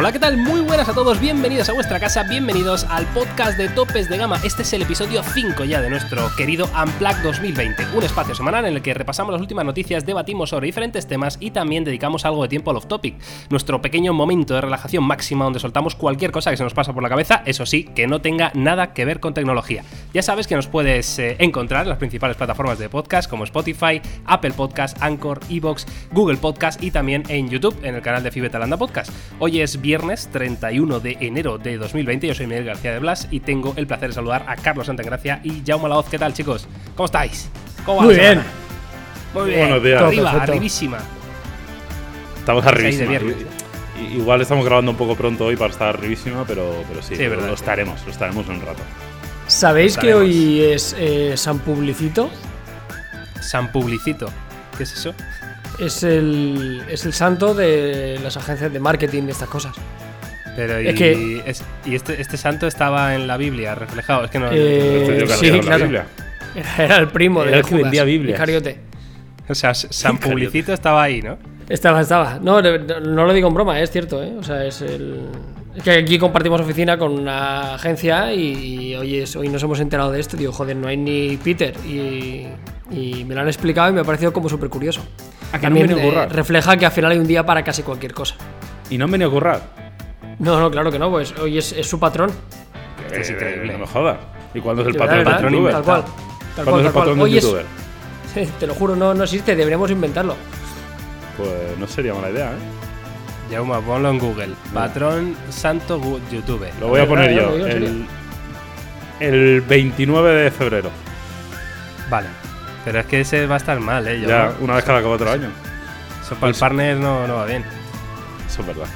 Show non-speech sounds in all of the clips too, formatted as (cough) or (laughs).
Hola, ¿qué tal? Muy buenas a todos, bienvenidos a vuestra casa, bienvenidos al podcast de Topes de Gama. Este es el episodio 5 ya de nuestro querido Unplugged 2020, un espacio semanal en el que repasamos las últimas noticias, debatimos sobre diferentes temas y también dedicamos algo de tiempo al off-topic, nuestro pequeño momento de relajación máxima donde soltamos cualquier cosa que se nos pasa por la cabeza, eso sí, que no tenga nada que ver con tecnología. Ya sabes que nos puedes eh, encontrar en las principales plataformas de podcast como Spotify, Apple Podcast, Anchor, Evox, Google Podcast y también en YouTube, en el canal de Fibetalanda Podcast. Hoy es viernes 31 de enero de 2020. Yo soy Miguel García de Blas y tengo el placer de saludar a Carlos Santagracia y Jaume Laoz. ¿Qué tal, chicos? ¿Cómo estáis? ¿Cómo va Muy la bien. Muy bien. Buenos días. Arriba, Perfecto. arribísima. Estamos arribísima. viernes. Igual estamos grabando un poco pronto hoy para estar arribísima, pero, pero sí, Sí, verdad. lo estaremos, lo estaremos en un rato. ¿Sabéis que hoy es eh, San Publicito? San Publicito. ¿Qué es eso? Es el, es el santo de las agencias de marketing y estas cosas. Pero y, Es que- es- y este, este santo estaba en la Biblia reflejado. Es que no. Eh, ha sí, claro. Biblia. Era, era el primo Era de el que vendía. Iscariote. O sea, San. Publicito estaba ahí, ¿no? Estaba, estaba. No, no, no lo digo en broma, es cierto, ¿eh? O sea, es el. Es que aquí compartimos oficina con una agencia y, hoy, es, hoy nos hemos enterado de esto. Digo, joder, no hay ni Peter. Y, y me lo han explicado y me ha parecido como súper curioso. ¿A que no También a eh, refleja que al final hay un día para casi cualquier cosa. Y no han venido a currar. No, no, claro que no, pues hoy es, es su patrón. Esto es Eh, increíble. No me jodas. ¿Y cuándo es el patrón verdad, patrón youtuber? Tal cual. Tal ¿Cuándo cual, es el tal cual. Hoy es- youtuber? (laughs) te lo juro, no, no existe, deberíamos inventarlo. Pues no sería mala idea, ¿eh? Jaume, ponlo en Google. Patrón Santo Youtuber. Lo voy a poner eh, yo. El, el 29 de febrero. Vale. Pero es que ese va a estar mal, ¿eh? Ya, Jaume? una vez cada cuatro años. Eso para el partner no, no va bien. Eso es verdad.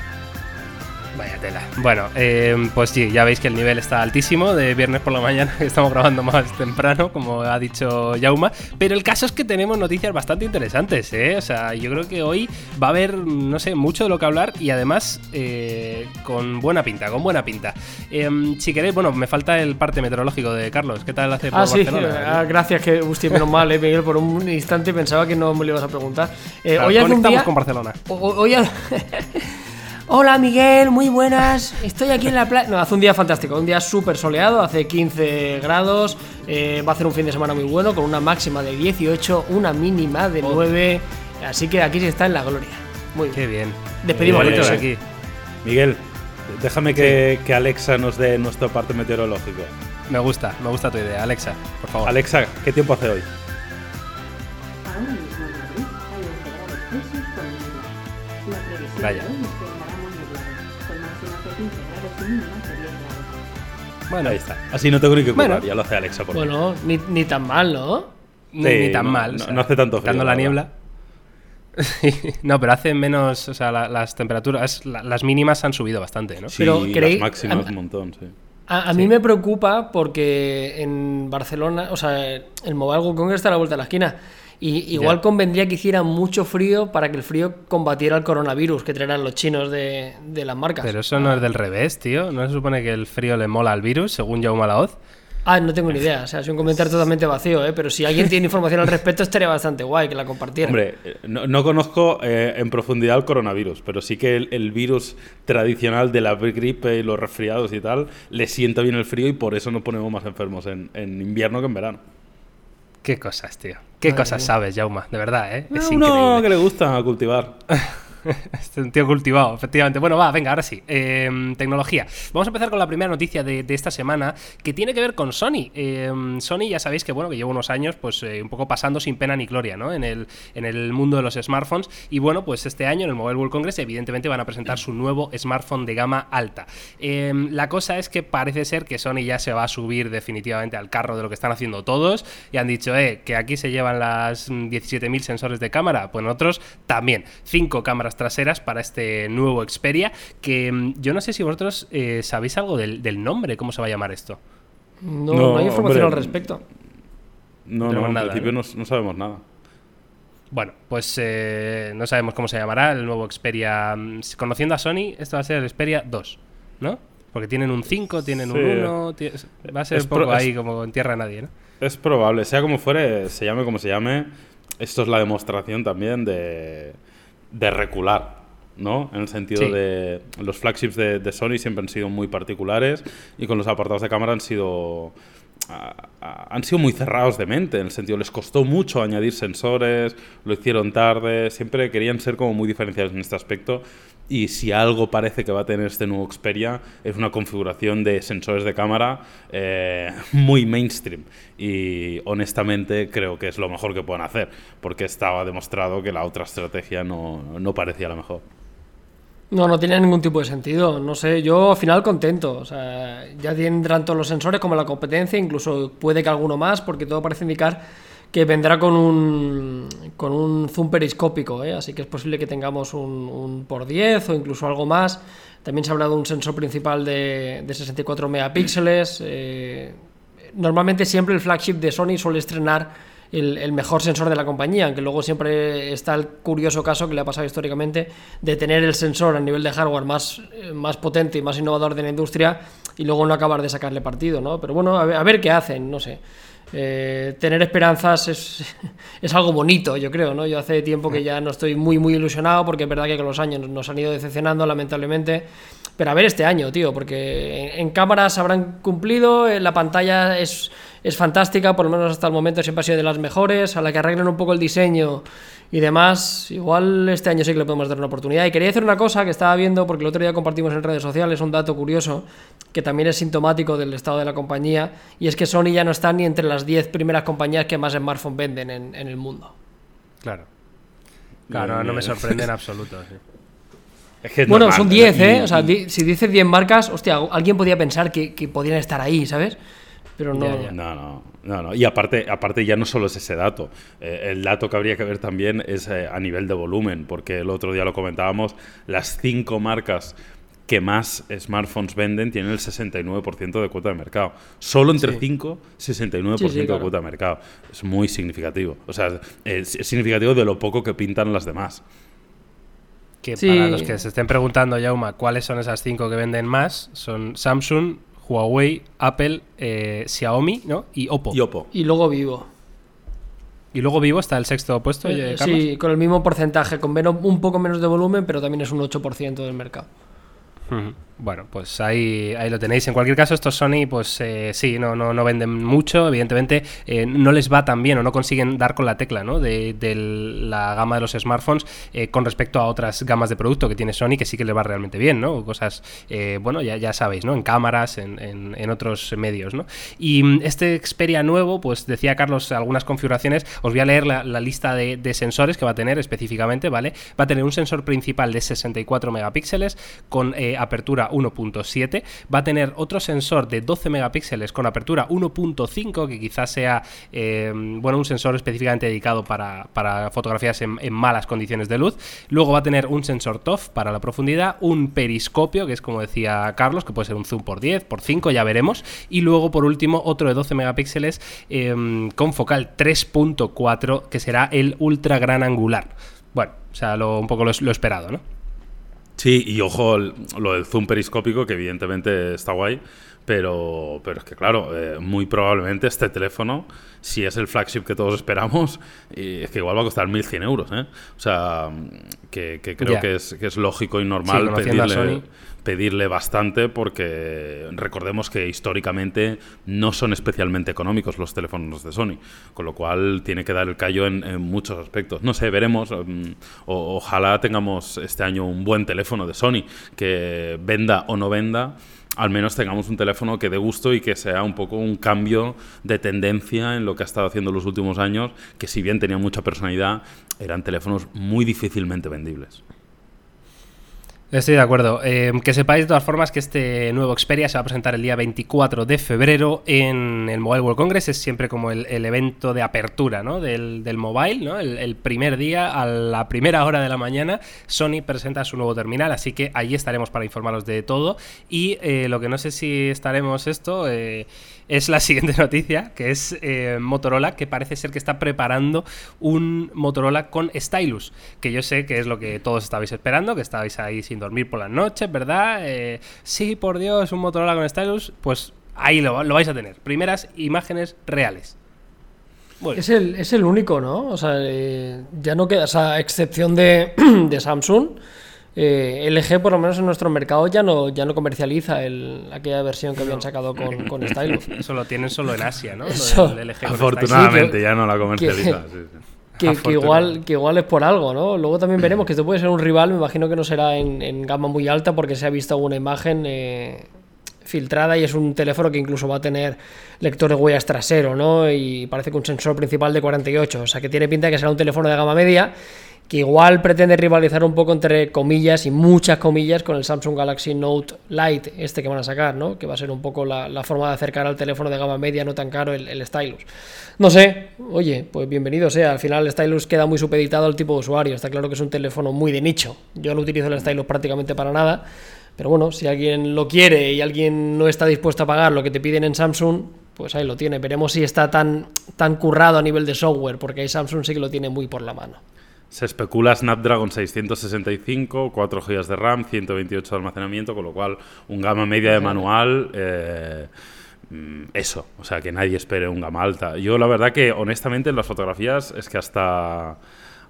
Vaya tela. Bueno, eh, pues sí, ya veis que el nivel está altísimo de viernes por la mañana, que (laughs) estamos grabando más temprano, como ha dicho Yauma. Pero el caso es que tenemos noticias bastante interesantes, ¿eh? O sea, yo creo que hoy va a haber, no sé, mucho de lo que hablar y además eh, con buena pinta, con buena pinta. Em, si queréis, bueno, me falta el parte meteorológico de Carlos. ¿Qué tal hace por Ah, sí, ah, gracias, que, hostia, menos mal, eh, Miguel, por un instante pensaba que no me lo ibas a preguntar. Eh, Claro, hoy hace un día. con Barcelona. o- o- hoy ha- (laughs) Hola Miguel, muy buenas. Estoy aquí en la playa. No, hace un día fantástico, un día súper soleado, hace 15 grados. eh, va a hacer un fin de semana muy bueno, con una máxima de 18, una mínima de 9. Así que aquí se está en la gloria. Muy Qué bien. bien. Despedimos Qué Bonito el de bonito sí. aquí. Miguel, déjame que, que Alexa nos dé nuestro parte meteorológico. Me gusta, me gusta tu idea. Alexa, por favor. Alexa, ¿qué tiempo hace hoy? Ahora Bueno, Ahí está. Así no tengo ni que currar, Bueno. ya lo hace Alexa por. Bueno, ni, ni tan mal, ¿no? ni, Sí, ni tan no- mal. no- no hace tanto frío, Dando la la verdad. niebla. (laughs) no, pero hace menos, o sea, la- las temperaturas, la- las mínimas han subido bastante, ¿no? Sí, Pero las creí- máximas a- un montón, sí. A, a mí me preocupa porque en Barcelona, o sea, el Mobile World Congress está a la vuelta de la esquina. Y igual convendría que hiciera mucho frío para que el frío combatiera el coronavirus que traerán los chinos de, de las marcas. Pero eso no es del revés, tío. ¿No se supone que el frío le mola al virus, según Jaume Laoz? Ah, no tengo ni idea. O sea, es un comentario (laughs) totalmente vacío, ¿eh? Pero si alguien tiene información al respecto, estaría bastante guay que la compartiera. Hombre, no, no conozco eh, en profundidad el coronavirus, pero sí que el, el virus tradicional de la gripe y los resfriados y tal le sienta bien el frío y por eso nos ponemos más enfermos en, en invierno que en verano. Qué cosas, tío. Qué cosas sabes, Jauma. De verdad, ¿eh? Es increíble. que le gusta cultivar. (laughs) (laughs) Es un tío cultivado, efectivamente. Bueno, va, venga, ahora sí. Eh, tecnología. Vamos a empezar con la primera noticia de, esta semana que tiene que ver con Sony. Eh, Sony, ya sabéis que bueno, que lleva unos años, pues eh, un poco pasando sin pena ni gloria, ¿no? En el, en el mundo de los smartphones. Y bueno, pues este año en el Mobile World Congress, evidentemente, van a presentar su nuevo smartphone de gama alta. Eh, la cosa es que parece ser que Sony ya se va a subir definitivamente al carro de lo que están haciendo todos. Y han dicho, eh, que aquí se llevan las mm, 17.000 sensores de cámara. Pues nosotros también. Cinco cámaras traseras para este nuevo Xperia. Que mm, yo no sé si vosotros eh, sabéis algo del, del nombre, cómo se va a llamar esto. no, No, no hay información hombre. al respecto. No, Tenemos no, en principio ¿no? no, no sabemos nada. Bueno, pues eh, no sabemos cómo se llamará el nuevo Xperia. Mm, Conociendo a Sony, esto va a ser el Xperia 2, ¿no? Porque tienen un 5, tienen un Sí. 1, ti- va a ser Es un poco ahí como en tierra de nadie, ¿no? Es probable, sea como fuere, se llame como se llame, esto es la demostración también de, de recular. ¿no? En el sentido Sí. de los flagships de, de Sony siempre han sido muy particulares y con los apartados de cámara han sido a- han sido muy cerrados de mente, en el sentido les costó mucho añadir sensores, lo hicieron tarde, siempre querían ser como muy diferenciados en este aspecto y si algo parece que va a tener este nuevo Xperia es una configuración de sensores de cámara eh, muy mainstream y honestamente creo que es lo mejor que pueden hacer porque estaba demostrado que la otra estrategia no, no parecía la mejor. No, no tiene ningún tipo de sentido. No sé, yo al final contento. O sea, ya tendrán todos los sensores como la competencia, incluso puede que alguno más, porque todo parece indicar que vendrá con un, con un zoom periscópico, ¿eh? así que es posible que tengamos un, por 10 o incluso algo más. También se ha hablado de un sensor principal de, de 64 megapíxeles. eh, normalmente siempre el flagship de Sony suele estrenar el, el mejor sensor de la compañía, aunque luego siempre está el curioso caso que le ha pasado históricamente de tener el sensor a nivel de hardware más, eh, más potente y más innovador de la industria y luego no acabar de sacarle partido, ¿no? Pero bueno, a ver, a ver qué hacen, no sé. Eh, tener esperanzas es, (laughs) es algo bonito, yo creo, ¿no? Yo hace tiempo que ya no estoy muy, muy ilusionado porque es verdad que con los años nos han ido decepcionando, lamentablemente. Pero a ver este año, tío, porque en, en cámaras habrán cumplido, eh, la pantalla es, es fantástica, por lo menos hasta el momento siempre ha sido de las mejores, a la que arreglen un poco el diseño y demás, igual este año sí que le podemos dar una oportunidad. Y quería decir una cosa que estaba viendo, porque el otro día compartimos en redes sociales un dato curioso, que también es sintomático del estado de la compañía, y es que Sony ya no está ni entre las 10 primeras compañías que más smartphones venden en, en el mundo. Claro. Claro, no me sorprende en (laughs) absoluto. sí. Es que es Bueno, normal, son ¿no? 10, Y- ¿eh? O sea, y- di- si dices 10 marcas, hostia, alguien podía pensar que, que podían estar ahí, ¿sabes? Pero no. Ya, ya. No, no, no, no. Y aparte, aparte ya no solo es ese dato. Eh, el dato que habría que ver también es eh, a nivel de volumen, porque el otro día lo comentábamos, las cinco marcas que más smartphones venden tienen el 69% de cuota de mercado. Solo entre Sí. 5, 69% Sí, sí, de claro. cuota de mercado. Es muy significativo. O sea, es, es significativo de lo poco que pintan las demás. Que Sí. para los que se estén preguntando, Yauma, cuáles son esas cinco que venden más, son Samsung, Huawei, Apple, eh, Xiaomi ¿no? y Oppo. Y Oppo. Y luego vivo. Y luego Vivo está el sexto puesto, Eh, sí, con el mismo porcentaje, con menos- un poco menos de volumen, pero también es un 8% del mercado. Ujú. Bueno, pues ahí, ahí lo tenéis. En cualquier caso, estos Sony, pues eh, sí, no, no, no venden mucho. Evidentemente, eh, no les va tan bien o no consiguen dar con la tecla ¿no? de, la gama de los smartphones eh, con respecto a otras gamas de producto que tiene Sony, que sí que les va realmente bien, ¿no? Cosas, eh, bueno, ya, ya sabéis, ¿no? En cámaras, en, en- otros medios, ¿no? Y mm, este Xperia nuevo, pues decía Carlos algunas configuraciones. Os voy a leer la, la lista de, de sensores que va a tener específicamente, ¿vale? Va a tener un sensor principal de 64 megapíxeles con eh, apertura 1.7. Va a tener otro sensor de 12 megapíxeles con apertura 1.5, que quizás sea eh, bueno, un sensor específicamente dedicado para, para fotografías en, malas condiciones de luz. Luego va a tener un sensor TOF para la profundidad, un periscopio, que es como decía Carlos, que puede ser un zoom por 10, por 5, ya veremos. Y luego, por último, otro de 12 megapíxeles eh, con focal 3.4, que será el ultra gran angular. Bueno, o sea, un poco lo, lo esperado, ¿no? Sí, y ojo lo del zoom periscópico, que evidentemente está guay, pero, pero es que claro, eh, muy probablemente este teléfono, si es el flagship que todos esperamos, es que igual va a costar 1.100 euros, ¿eh? O sea, que, que creo que, es, que es lógico y normal Sí, pedirle, pedirle bastante porque recordemos que históricamente no son especialmente económicos los teléfonos de Sony, con lo cual tiene que dar el callo en, en muchos aspectos. No sé, veremos. mm, o- ojalá tengamos este año un buen teléfono de Sony que venda o no venda. Al menos tengamos un teléfono que dé gusto y que sea un poco un cambio de tendencia en lo que ha estado haciendo los últimos años, que si bien tenía mucha personalidad, eran teléfonos muy difícilmente vendibles. Estoy de acuerdo. Eh, que sepáis de todas formas que este nuevo Xperia se va a presentar el día 24 de febrero en el Mobile World Congress. Es siempre como el, evento de apertura ¿no? del, del mobile. ¿no? El, el primer día, a la primera hora de la mañana, Sony presenta su nuevo terminal. Así que allí estaremos para informaros de todo. Y eh, lo que no sé si estaremos esto eh, es la siguiente (laughs) noticia, que es eh, Motorola, que parece ser que está preparando un Motorola con Stylus. Que yo sé que es lo que todos estabais esperando, que estabais ahí sin dormir por las noches, ¿verdad? Eh, sí, por Dios, un Motorola con Stylus. Pues ahí lo, lo vais a tener. Primeras imágenes reales. Es el, es el único, ¿no? O sea, eh, ya no queda, o sea, a excepción de, (clears throat) de Samsung, eh, LG, por lo menos en nuestro mercado, ya no, ya no comercializa el, aquella versión que habían sacado con, con Stylus. (laughs) Eso lo tienen solo en Asia, ¿no? Eso. LG con Afortunadamente ya no la comercializa. (laughs) sí, sí. Que, igual, que igual es por algo, ¿no? Luego también veremos que esto puede ser un rival, me imagino que no será en, en gama muy alta porque se ha visto alguna imagen eh, filtrada y es un teléfono que incluso va a tener lector de huellas trasero, ¿no? Y parece que un sensor principal de 48, o sea que tiene pinta de que será un teléfono de gama media que igual pretende rivalizar un poco entre comillas y muchas comillas con el Samsung Galaxy Note Lite, este que van a sacar, ¿no? Que va a ser un poco la, forma de acercar al teléfono de gama media no tan caro el, el Stylus. No sé, oye, pues bienvenido sea. Al final el Stylus queda muy supeditado al tipo de usuario. Está claro que es un teléfono muy de nicho. Yo no utilizo el Stylus prácticamente para nada. Pero bueno, si alguien lo quiere y alguien no está dispuesto a pagar lo que te piden en Samsung, pues ahí lo tiene. Veremos si está tan, tan currado a nivel de software, porque ahí Samsung sí que lo tiene muy por la mano. Se especula Snapdragon 665, 4 GB de RAM, 128 de almacenamiento, con lo cual un gama media de manual, eh, mm, eso, o sea, que nadie espere un gama alta. Yo la verdad que honestamente en las fotografías es que hasta...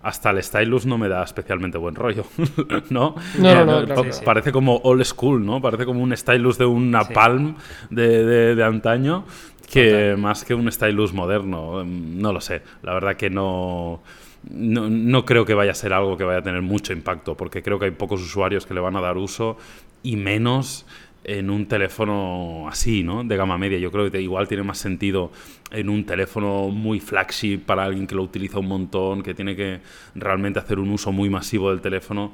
Hasta el stylus no me da especialmente buen rollo, (laughs) ¿no? No, no, Eh, no, claro sí. Parece como old school, ¿no? Parece como un stylus de una Sí. Palm de, de- de antaño que más que un stylus moderno. Mm, No lo sé. La verdad que no, no, no creo que vaya a ser algo que vaya a tener mucho impacto, porque creo que hay pocos usuarios que le van a dar uso y menos en un teléfono así, ¿no? De gama media. Yo creo que igual tiene más sentido en un teléfono muy flagship para alguien que lo utiliza un montón, que tiene que realmente hacer un uso muy masivo del teléfono.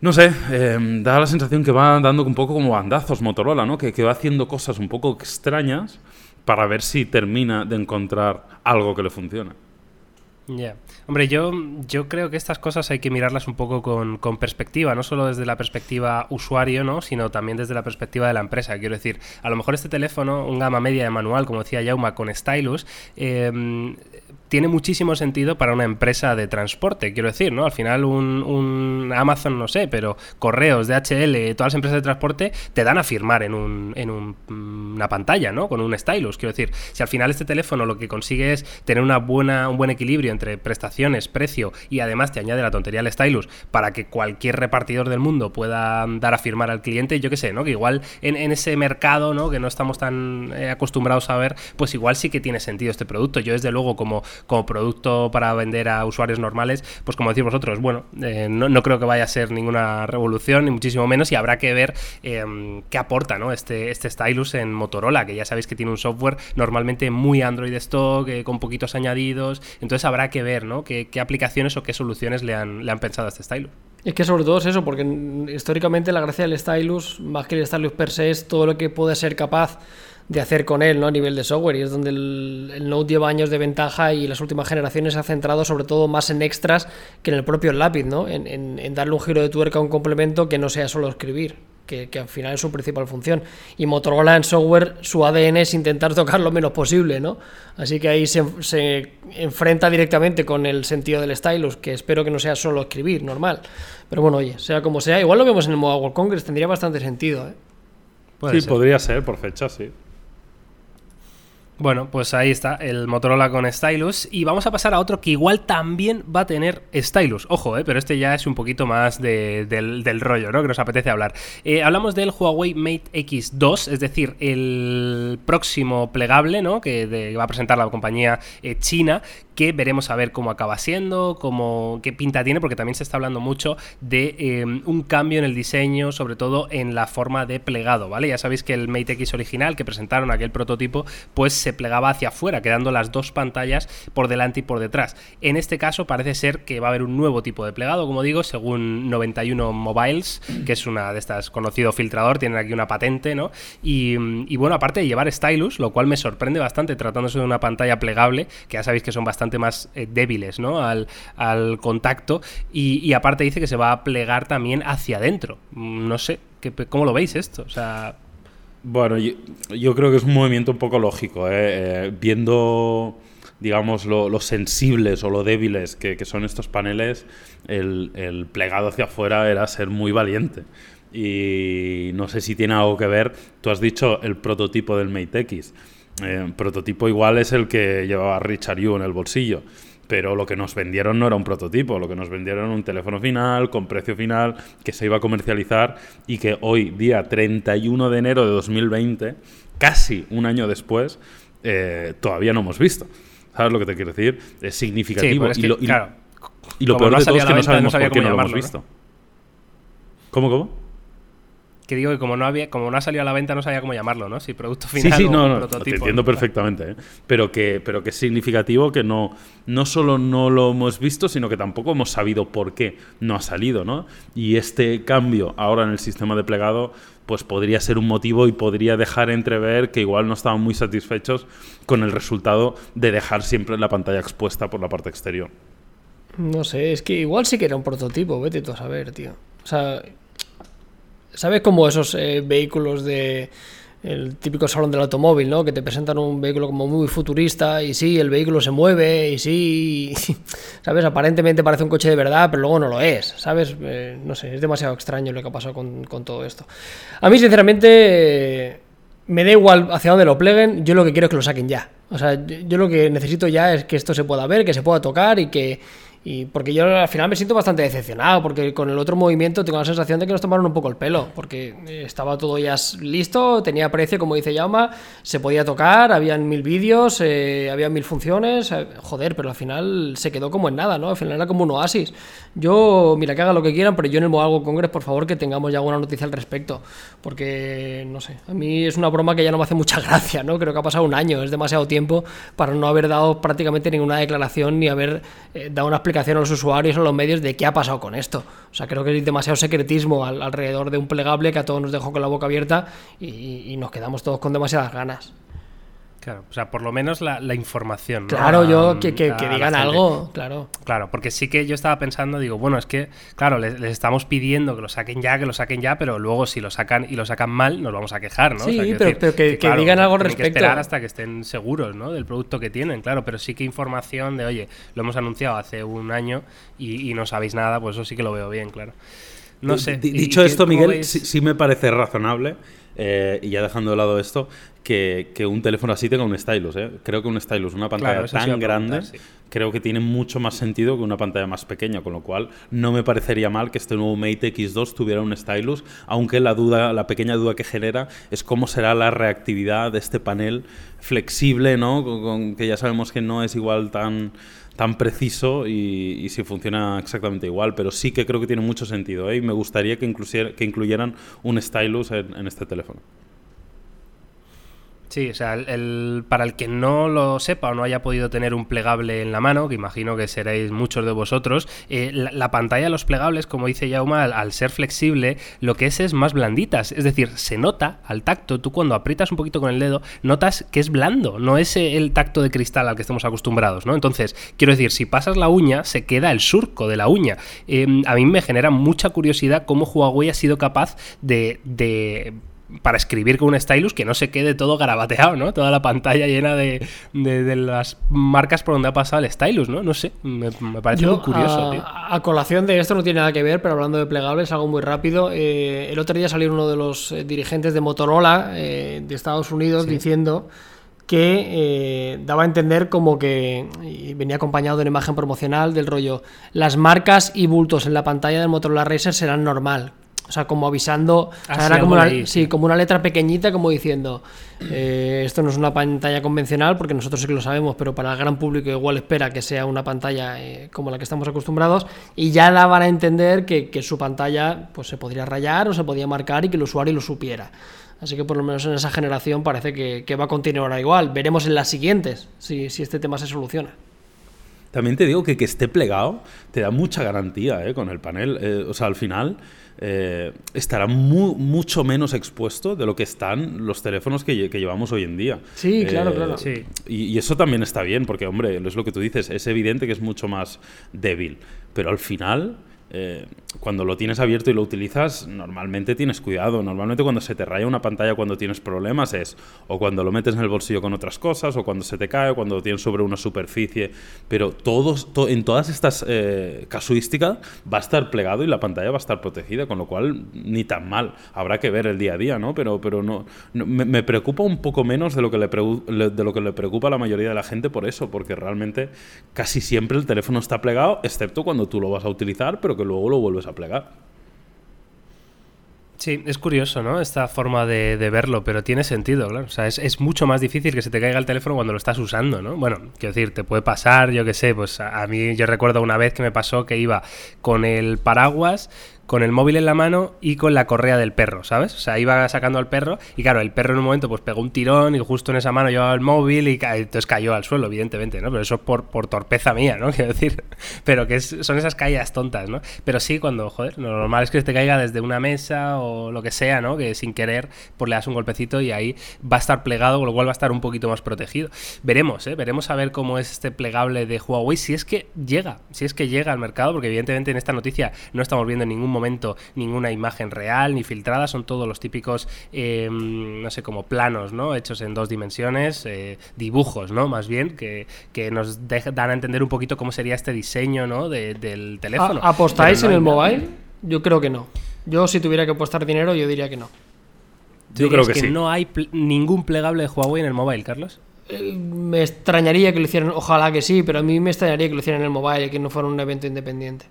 No sé, eh, da la sensación que va dando un poco como bandazos Motorola, ¿no? Que, que va haciendo cosas un poco extrañas para ver si termina de encontrar algo que le funcione. Ya. Hombre, yo, yo creo que estas cosas hay que mirarlas un poco con, con perspectiva, no solo desde la perspectiva usuario, ¿no? sino también desde la perspectiva de la empresa. Quiero decir, a lo mejor este teléfono, un gama media de manual, como decía Yauma, con Stylus, eh, tiene muchísimo sentido para una empresa de transporte, quiero decir, ¿no? Al final un, Amazon, no sé, pero correos, DHL, todas las empresas de transporte te dan a firmar en, un, en un- una pantalla, ¿no? Con un stylus, quiero decir, si al final este teléfono lo que consigue es tener una buena, un buen equilibrio entre prestaciones, precio y además te añade la tontería del stylus para que cualquier repartidor del mundo pueda dar a firmar al cliente, yo qué sé, ¿no? Que igual en, en ese mercado, ¿no? Que no estamos tan eh, acostumbrados a ver, pues igual sí que tiene sentido este producto. Yo desde luego como, como producto para vender a usuarios normales, pues como decís vosotros, bueno, eh, no, no creo que vaya a ser ninguna revolución, ni muchísimo menos, y habrá que ver eh, qué aporta ¿no? este, este stylus en Motorola, que ya sabéis que tiene un software normalmente muy Android stock, eh, con poquitos añadidos, entonces habrá que ver ¿no? qué, qué aplicaciones o qué soluciones le han, le han pensado a este stylus. Es que sobre todo es eso, porque históricamente la gracia del stylus, más que el stylus per se, es todo lo que puede ser capaz de hacer con él ¿no? a nivel de software. Y es donde el, el Note lleva años de ventaja y las últimas generaciones se ha centrado sobre todo más en extras que en el propio lápiz, ¿no? en, en- en darle un giro de tuerca a un complemento que no sea solo escribir. Que, que al final es su principal función. Y Motorola en software, su ADN es intentar tocar lo menos posible, ¿no? Así que ahí se, se enfrenta directamente con el sentido del stylus, que espero que no sea solo escribir, normal. Pero bueno, oye, sea como sea, igual lo vemos en el Mobile World Congress, tendría bastante sentido, ¿eh? Puede sí, ser. podría ser por fecha, sí. Bueno, pues ahí está, el Motorola con Stylus. Y vamos a pasar a otro que igual también va a tener Stylus. Ojo, eh, pero este ya es un poquito más de- del, rollo, ¿no? Que nos apetece hablar. Eh, hablamos del Huawei Mate X2, es decir, el próximo plegable, ¿no? Que de- va a presentar la compañía eh, china, que veremos a ver cómo acaba siendo, cómo, qué pinta tiene, porque también se está hablando mucho de eh, un cambio en el diseño, sobre todo en la forma de plegado, ¿vale? Ya sabéis que el Mate X original que presentaron, aquel prototipo, pues se plegaba hacia afuera, quedando las dos pantallas por delante y por detrás. En este caso parece ser que va a haber un nuevo tipo de plegado, como digo, según 91 Mobiles, que es una de estas conocido filtrador, tienen aquí una patente, ¿no? Y, y bueno, aparte de llevar stylus, lo cual me sorprende bastante tratándose de una pantalla plegable, que ya sabéis que son bastante más eh, débiles, ¿no? Al, contacto. Y, aparte dice que se va a plegar también hacia adentro. Mm, No sé, ¿qué- ¿cómo lo veis esto? O sea, Bueno, yo, creo que es un movimiento un poco lógico, ¿eh? Eh, viendo, digamos, lo, sensibles o lo débiles que, son estos paneles, el, el plegado hacia afuera era ser muy valiente. Y no sé si tiene algo que ver, tú has dicho el prototipo del Mate X. Eh, prototipo igual es el que llevaba Richard Yu en el bolsillo. pero lo que nos vendieron no era un prototipo, lo que nos vendieron era un teléfono final, con precio final, que se iba a comercializar y que hoy, día 31 de enero de 2020, casi un año después, eh, todavía no hemos visto. ¿Sabes lo que te quiero decir? Es significativo. Sí, y, lo, y- claro, y lo como peor no de todo es que no sabemos no por qué no lo hemos visto. ¿Cómo, cómo? Que digo que como no había, como no ha salido a la venta, no sabía cómo llamarlo, ¿no? Si producto Sí, final sí, o no, no, te prototipo. entiendo ¿no? perfectamente, ¿eh? pero, que, pero que es significativo que no, no solo no lo hemos visto, sino que tampoco hemos sabido por qué no ha salido, ¿no? Y este cambio ahora en el sistema de plegado, pues podría ser un motivo y podría dejar entrever que igual no estaban muy satisfechos con el resultado de dejar siempre la pantalla expuesta por la parte exterior. No sé, es que igual sí que era un prototipo, vete tú a saber, tío. O sea, ¿sabes como esos eh, vehículos de el típico salón del automóvil, ¿no? Que te presentan un vehículo como muy futurista y sí, el vehículo se mueve y sí, (laughs) ¿sabes? Aparentemente parece un coche de verdad, pero luego no lo es, ¿sabes? Eh, no sé, es demasiado extraño lo que ha pasado con, con todo esto. A mí, sinceramente, me da igual hacia dónde lo pleguen, yo lo que quiero es que lo saquen ya. O sea, yo lo que necesito ya es que esto se pueda ver, que se pueda tocar y que... Y porque yo al final me siento bastante decepcionado, porque con el otro movimiento tengo la sensación de que nos tomaron un poco el pelo, porque eh, estaba todo ya listo, tenía precio, como dice Yauma, se podía tocar, habían mil vídeos, eh, había mil funciones, eh, joder, pero al final se quedó como en nada, ¿no? Al final era como un oasis. Yo, mira, que hagan lo que quieran, pero yo en el World Congress, por favor, que tengamos ya alguna noticia al respecto, porque, no sé, a mí es una broma que ya no me hace mucha (laughs) gracia, ¿no? Creo que ha pasado un año, es demasiado tiempo para no haber dado prácticamente ninguna declaración ni haber eh, dado una explicación a los usuarios a los medios de qué ha pasado con esto. O sea, creo que hay demasiado secretismo al- alrededor de un plegable que a todos nos dejó con la boca abierta y nos quedamos todos con demasiadas ganas. Claro, o sea, por lo menos la, la información. ¿no? Claro, A- yo que, que- digan algo, claro. Claro, porque sí que yo estaba pensando, digo, bueno, es que, claro, les, les estamos pidiendo que lo saquen ya, que lo saquen ya, pero luego si lo sacan y lo sacan mal, nos vamos a quejar, ¿no? Sí, pero- pero que- que digan algo al tienen que respecto. esperar hasta que estén seguros, ¿no? Del producto que tienen, claro, pero sí que información de, oye, lo hemos anunciado hace un año y, y no sabéis nada, pues eso sí que lo veo bien, claro. No sé. Di- ¿y Dicho esto, Miguel, sí me parece razonable, eh, y ya dejando de lado esto, que, que un teléfono así tenga un stylus. ¿eh? Creo que un stylus, una pantalla Claro, tan grande, sí. creo que tiene mucho más sentido que una pantalla más pequeña, con lo cual no me parecería mal que este nuevo Mate X2 tuviera un stylus, aunque la duda, la pequeña duda que genera es cómo será la reactividad de este panel flexible, ¿no? Con, con- que ya sabemos que no es igual tan tan preciso y, y si funciona exactamente igual, pero sí que creo que tiene mucho sentido ¿eh? y me gustaría que, que incluyeran un stylus en, en este teléfono. Sí, o sea, el, para el que no lo sepa o no haya podido tener un plegable en la mano, que imagino que seréis muchos de vosotros, eh, la, la pantalla de los plegables, como dice Yauma, al, al ser flexible, lo que es es más blanditas. Es decir, se nota al tacto, tú cuando aprietas un poquito con el dedo, notas que es blando, no es el tacto de cristal al que estamos acostumbrados, ¿no? Entonces, quiero decir, si pasas la uña, se queda el surco de la uña. Eh, a mí me genera mucha curiosidad cómo Huawei ha sido capaz de- de para escribir con un stylus que no se quede todo garabateado, ¿no? Toda la pantalla llena de, de- de las marcas por donde ha pasado el stylus, ¿no? No sé, me, me parece Yo, muy curioso, a, tío. a colación de esto no tiene nada que ver, pero hablando de plegables, algo muy rápido. eh, el otro día salió uno de los eh, dirigentes de Motorola eh, de Estados Unidos diciendo que eh, daba a entender como que y venía acompañado de una imagen promocional del rollo las marcas y bultos en la pantalla del Motorola Racer serán normal o sea como avisando o sea, sí, era como una, sí. como una letra pequeñita como diciendo eh, esto no es una pantalla convencional porque nosotros sí que lo sabemos pero para el gran público igual espera que sea una pantalla eh, como la que estamos acostumbrados y ya daban a entender que, que su pantalla pues se podría rayar o se podía marcar y que el usuario lo supiera. Así que por lo menos en esa generación parece que, que va a continuar igual. Veremos en las siguientes si, si este tema se soluciona También te digo que que esté plegado te da mucha garantía ¿eh? con el panel. Eh, o sea, al final eh, estará mu- mucho menos expuesto de lo que están los teléfonos que, lle- que llevamos hoy en día. Sí, claro, claro. Sí. Y, y eso también está bien, porque, hombre, es lo que tú dices, es evidente que es mucho más débil. Pero al final, eh, cuando lo tienes abierto y lo utilizas, normalmente tienes cuidado. Normalmente cuando se te raya una pantalla cuando tienes problemas es o cuando lo metes en el bolsillo con otras cosas, o cuando se te cae, o cuando lo tienes sobre una superficie. Pero todos, to- en todas estas eh, casuísticas va a estar plegado y la pantalla va a estar protegida, con lo cual ni tan mal. Habrá que ver el día a día, ¿no? Pero, pero no, me, preocupa un poco menos de lo, que le- de lo que le preocupa a la mayoría de la gente por eso, porque realmente casi siempre el teléfono está plegado, excepto cuando tú lo vas a utilizar, pero que luego lo vuelves a plegar. Sí, es curioso, ¿no? Esta forma de, de verlo, pero tiene sentido, claro. O sea, es, es mucho más difícil que se te caiga el teléfono cuando lo estás usando, ¿no? Bueno, quiero decir, te puede pasar, yo qué sé, pues a, a mí yo recuerdo una vez que me pasó que iba con el paraguas, con el móvil en la mano y con la correa del perro, ¿sabes? O sea, iba sacando al perro y claro, el perro en un momento pues pegó un tirón y justo en esa mano llevaba el móvil y ca- entonces cayó al suelo, evidentemente, ¿no? Pero eso es por, por torpeza mía, ¿no? (laughs) Quiero decir, pero que son esas caídas tontas, ¿no? Pero sí, cuando, joder, lo normal es que te caiga desde una mesa o lo que sea, ¿no? Que sin querer, pues le das un golpecito y ahí va a estar plegado, con lo cual va a estar un poquito más protegido. Veremos, ¿eh? Veremos a ver cómo es este plegable de Huawei, si es que llega, si es que llega al mercado, porque evidentemente en esta noticia no estamos viendo en ningún momento ninguna imagen real ni filtrada, son todos los típicos, eh, no sé, como planos, ¿no? Hechos en dos dimensiones, eh, dibujos, ¿no? Más bien, que, que nos deja- dan a entender un poquito cómo sería este diseño, ¿no? De- del teléfono. ¿A- ¿Apostáis no en el nada. mobile? Yo creo que no. Yo si tuviera que apostar dinero, yo diría que no. ¿Tú Yo creo que sí. no hay pl- ningún plegable de Huawei en el mobile, Carlos. Eh, Me extrañaría que lo hicieran, ojalá que sí, pero a mí me extrañaría que lo hicieran en el mobile y que no fuera un evento independiente.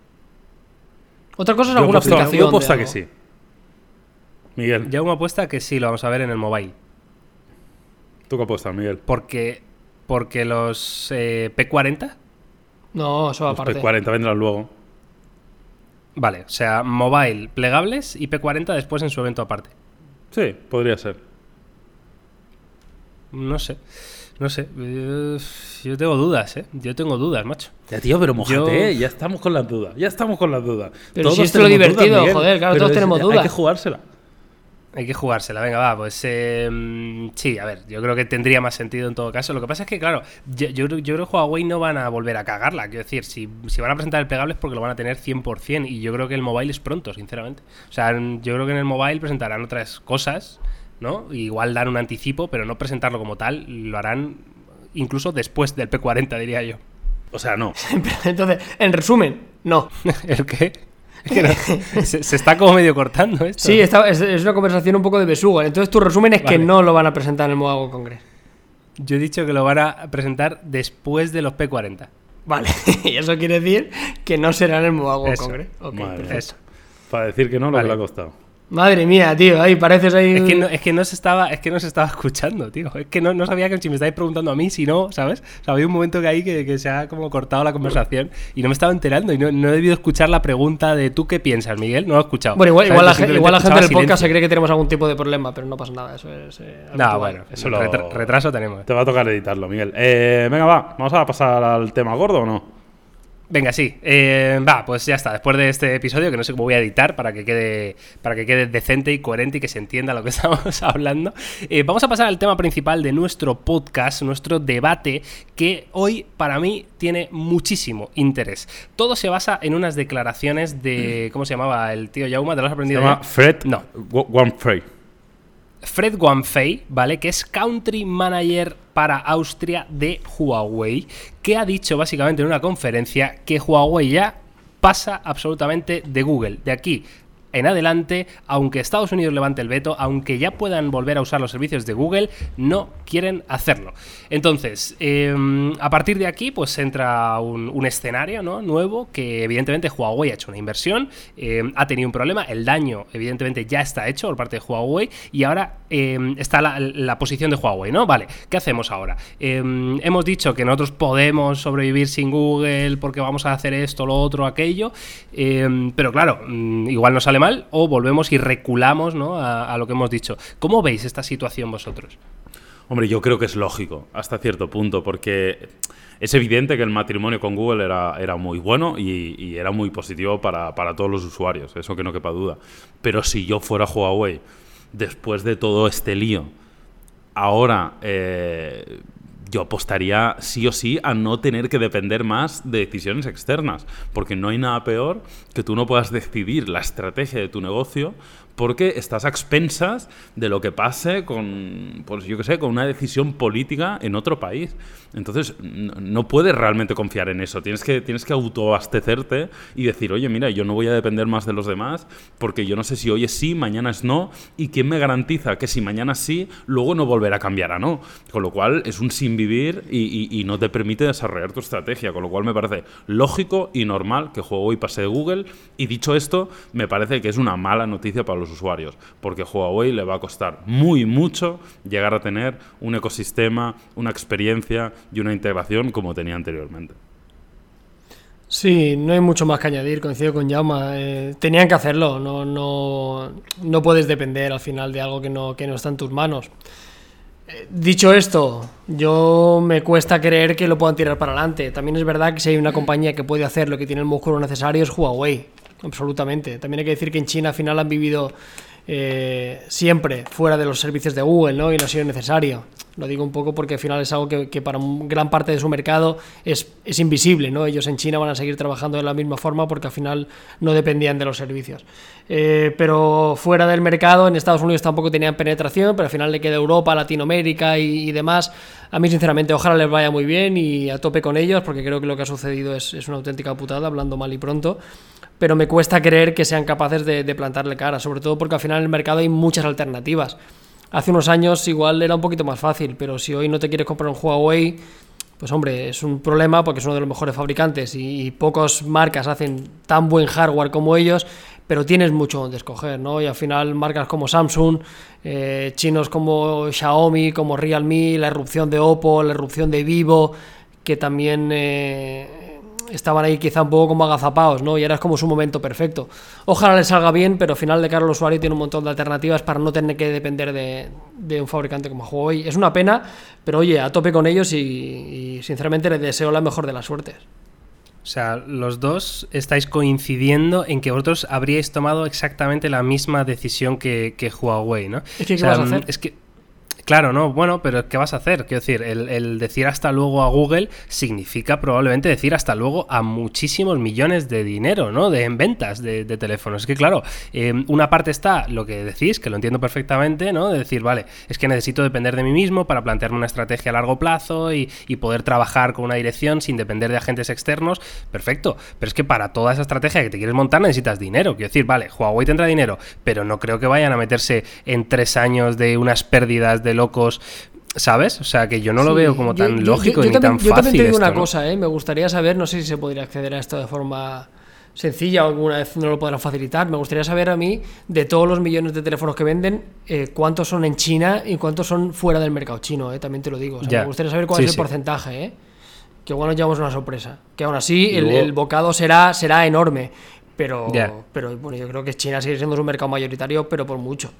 Otra cosa es Yo alguna apuesto- aplicación. yo de apuesto a que sí. Miguel, Ya una apuesta que sí lo vamos a ver en el mobile. ¿tú qué apuestas, Miguel? Porque, porque los eh, P40, No, eso Los aparte. P40 vendrán luego. vale, o sea, mobile plegables y P40 después en su evento aparte. Sí, podría ser. No sé, no sé. eh, Yo tengo dudas, ¿eh? Yo tengo dudas, macho. Ya, tío, pero mojate, Yo- ¿eh? ya estamos con las dudas, ya estamos con las dudas. Pero si esto es lo divertido, joder, claro, todos es- tenemos Hay dudas. que jugársela. Hay que jugársela, venga, va, pues eh, sí, a ver, yo creo que tendría más sentido en todo caso. Lo que pasa es que, claro, yo, yo, creo- yo creo que Huawei no van a volver a cagarla. Quiero decir, si, si van a presentar el plegable es porque lo van a tener 100% y yo creo que el mobile es pronto, sinceramente. O sea, yo creo que en el mobile presentarán otras cosas, ¿no? Igual dar un anticipo, pero no presentarlo como tal, lo harán incluso después del P40, diría yo. O sea, no. (laughs) Entonces, en resumen, no. (laughs) ¿El qué? (laughs) Se, se está como medio cortando esto. Sí, está- es, es una conversación un poco de besugo. Entonces tu resumen es que no lo van a presentar en el Mobile World Congress. Yo he dicho que lo van a presentar después de los P40. Vale, y eso quiere decir que no será en el Mobile World Eso. Congress. Ok, Madre perfecto. Eso. Para decir que no, lo Vale. que le ha costado. Madre mía, tío, ahí pareces ahí. Es que, no, es que no se estaba, es que no se estaba escuchando, tío. Es que no, no sabía que si me estáis preguntando a mí, si no, ¿sabes? O sea, había un momento que ahí que, que se ha como cortado la conversación y no me estaba enterando y no, no he debido escuchar la pregunta de tú qué piensas, Miguel. No lo he escuchado. Bueno, igual, igual la, igual la gente del podcast se cree que tenemos algún tipo de problema, pero no pasa nada. Eso es. eh, No, bueno, Eso lo- retra- retraso tenemos. Te va a tocar editarlo, Miguel. Eh, venga, va. ¿Vamos a pasar al tema gordo o no? Venga, sí. Eh, va, pues ya está. Después de este episodio, que no sé cómo voy a editar para que quede, para que quede decente y coherente y que se entienda lo que (laughs) estamos hablando, eh, vamos a pasar al tema principal de nuestro podcast, nuestro debate, que hoy para mí tiene muchísimo interés. Todo se basa en unas declaraciones de. ¿Cómo se llamaba el tío Yauma? ¿Te lo has Se aprendido? llama ya? Fred No. Guanfrey. Fred Guanfei, ¿vale? Que es Country Manager para Austria de Huawei, que ha dicho básicamente en una conferencia que Huawei ya pasa absolutamente de Google. De aquí en adelante, aunque Estados Unidos levante el veto, aunque ya puedan volver a usar los servicios de Google, no quieren hacerlo. Entonces, eh, a partir de aquí, pues entra un, escenario ¿no? nuevo que evidentemente Huawei ha hecho una inversión, eh, ha tenido un problema, el daño evidentemente ya está hecho por parte de Huawei y ahora eh, está la, la posición de Huawei, ¿no? Vale, ¿qué hacemos ahora? Hemos dicho que nosotros podemos sobrevivir sin Google porque vamos a hacer esto, lo otro, aquello, pero claro, mm, igual nos sale o volvemos y reculamos ¿no? a, lo que hemos dicho. ¿Cómo veis esta situación vosotros? Hombre, yo creo que es lógico hasta cierto punto, porque es evidente que el matrimonio con Google era, era muy bueno y, y era muy positivo para, para todos los usuarios, eso que no quepa duda. Pero si yo fuera Huawei, después de todo este lío, ahora eh, yo apostaría sí o sí a no tener que depender más de decisiones externas, porque no hay nada peor que tú no puedas decidir la estrategia de tu negocio porque estás a expensas de lo que pase con, pues yo qué sé, con una decisión política en otro país. Entonces, no, puedes realmente confiar en eso. Tienes que, tienes que autoabastecerte y decir, oye, mira, yo no voy a depender más de los demás porque yo no sé si hoy es sí, mañana es no, y quién me garantiza que si mañana sí, luego no volverá a cambiar a no. Con lo cual, es un sin vivir y, no te permite desarrollar tu estrategia. Con lo cual, me parece lógico y normal que Huawei pase de Google. Y dicho esto, me parece que es una mala noticia para los usuarios, porque Huawei le va a costar muy mucho llegar a tener un ecosistema, una experiencia y una integración como tenía anteriormente. Sí, no hay mucho más que añadir, coincido con Jaume. Eh, tenían que hacerlo, no, no, no puedes depender al final de algo que no, que no está en tus manos. Eh, dicho esto, yo me cuesta creer que lo puedan tirar para adelante. También es verdad que si hay una compañía que puede hacer lo que tiene el músculo necesario es Huawei, absolutamente. También hay que decir que en China al final han vivido eh, siempre fuera de los servicios de Google, ¿no? Y no ha sido necesario. Lo digo un poco porque al final es algo que, para gran parte de su mercado es, es, invisible, ¿no? Ellos en China van a seguir trabajando de la misma forma porque al final no dependían de los servicios. Eh, pero fuera del mercado, en Estados Unidos tampoco tenían penetración, pero al final le queda Europa, Latinoamérica y, demás. A mí, sinceramente, ojalá les vaya muy bien y a tope con ellos, porque creo que lo que ha sucedido es, es una auténtica putada, hablando mal y pronto pero me cuesta creer que sean capaces de, plantarle cara, sobre todo porque al final en el mercado hay muchas alternativas. Hace unos años igual era un poquito más fácil, pero si hoy no te quieres comprar un Huawei, pues hombre, es un problema porque es uno de los mejores fabricantes y, pocas marcas hacen tan buen hardware como ellos, pero tienes mucho donde escoger, ¿no? Y al final marcas como Samsung, eh, chinos como Xiaomi, como Realme, la erupción de Oppo, la erupción de Vivo, que también eh, estaban ahí quizá un poco como agazapados, ¿no? Y era como su momento perfecto. Ojalá le salga bien, pero al final de cara al usuario tiene un montón de alternativas para no tener que depender de, un fabricante como Huawei. Es una pena, pero oye, a tope con ellos y, sinceramente les deseo la mejor de las suertes. O sea, los dos estáis coincidiendo en que vosotros habríais tomado exactamente la misma decisión que, Huawei, ¿no? Es que, ¿qué vas a hacer? Es que Claro, no, bueno, pero ¿qué vas a hacer? Quiero decir, el, decir hasta luego a Google significa probablemente decir hasta luego a muchísimos millones de dinero, ¿no? De en ventas de, teléfonos. Es que, claro, em, una parte está lo que decís, que lo entiendo perfectamente, ¿no? De decir, vale, es que necesito depender de mí mismo para plantearme una estrategia a largo plazo y, poder trabajar con una dirección sin depender de agentes externos. Perfecto. Pero es que para toda esa estrategia que te quieres montar necesitas dinero. Quiero decir, vale, Huawei tendrá dinero, pero no creo que vayan a meterse en tres años de unas pérdidas de locos. ¿Sabes? O sea, que yo no lo veo como tan lógico ni tan fácil. Yo también te digo una cosa, ¿eh? Me gustaría saber, no sé si se podría acceder a esto de forma sencilla o alguna vez no lo podrán facilitar. Me gustaría saber a mí, de todos los millones de teléfonos que venden, eh, cuántos son en China y cuántos son fuera del mercado chino, ¿eh? También te lo digo. me gustaría saber cuál es el porcentaje, ¿eh? Que igual nos llevamos una sorpresa. Que aún así el, bocado será, será enorme. Pero, pero bueno, yo creo que China sigue siendo un mercado mayoritario, pero por mucho.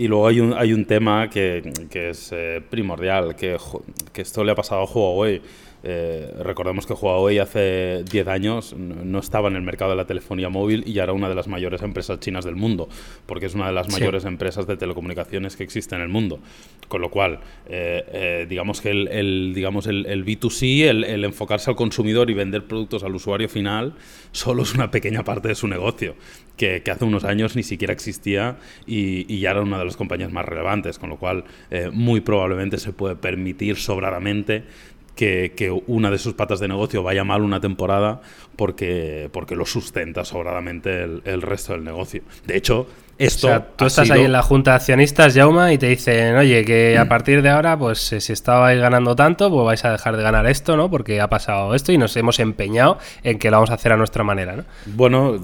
Y luego hay un, hay un tema que, que es eh, primordial, que, que, esto le ha pasado a Huawei. Eh, recordemos que Huawei hace 10 años no estaba en el mercado de la telefonía móvil y ya era una de las mayores empresas chinas del mundo, porque es una de las mayores empresas de telecomunicaciones que existe en el mundo. Con lo cual, eh, eh, digamos que el, digamos el, B2C, el, enfocarse al consumidor y vender productos al usuario final, solo es una pequeña parte de su negocio, que, hace unos años ni siquiera existía y, y, ya era una de las compañías más relevantes, con lo cual muy probablemente se puede permitir sobradamente que, una de sus patas de negocio vaya mal una temporada porque, porque lo sustenta sobradamente el, el resto del negocio. De hecho, esto o sea, tú estás ahí en la junta de accionistas, Jauma, y te dicen, oye, que a mm. partir de ahora, pues eh, si estabais ganando tanto, pues vais a dejar de ganar esto, ¿no? Porque ha pasado esto y nos hemos empeñado en que lo vamos a hacer a nuestra manera, ¿no? Bueno,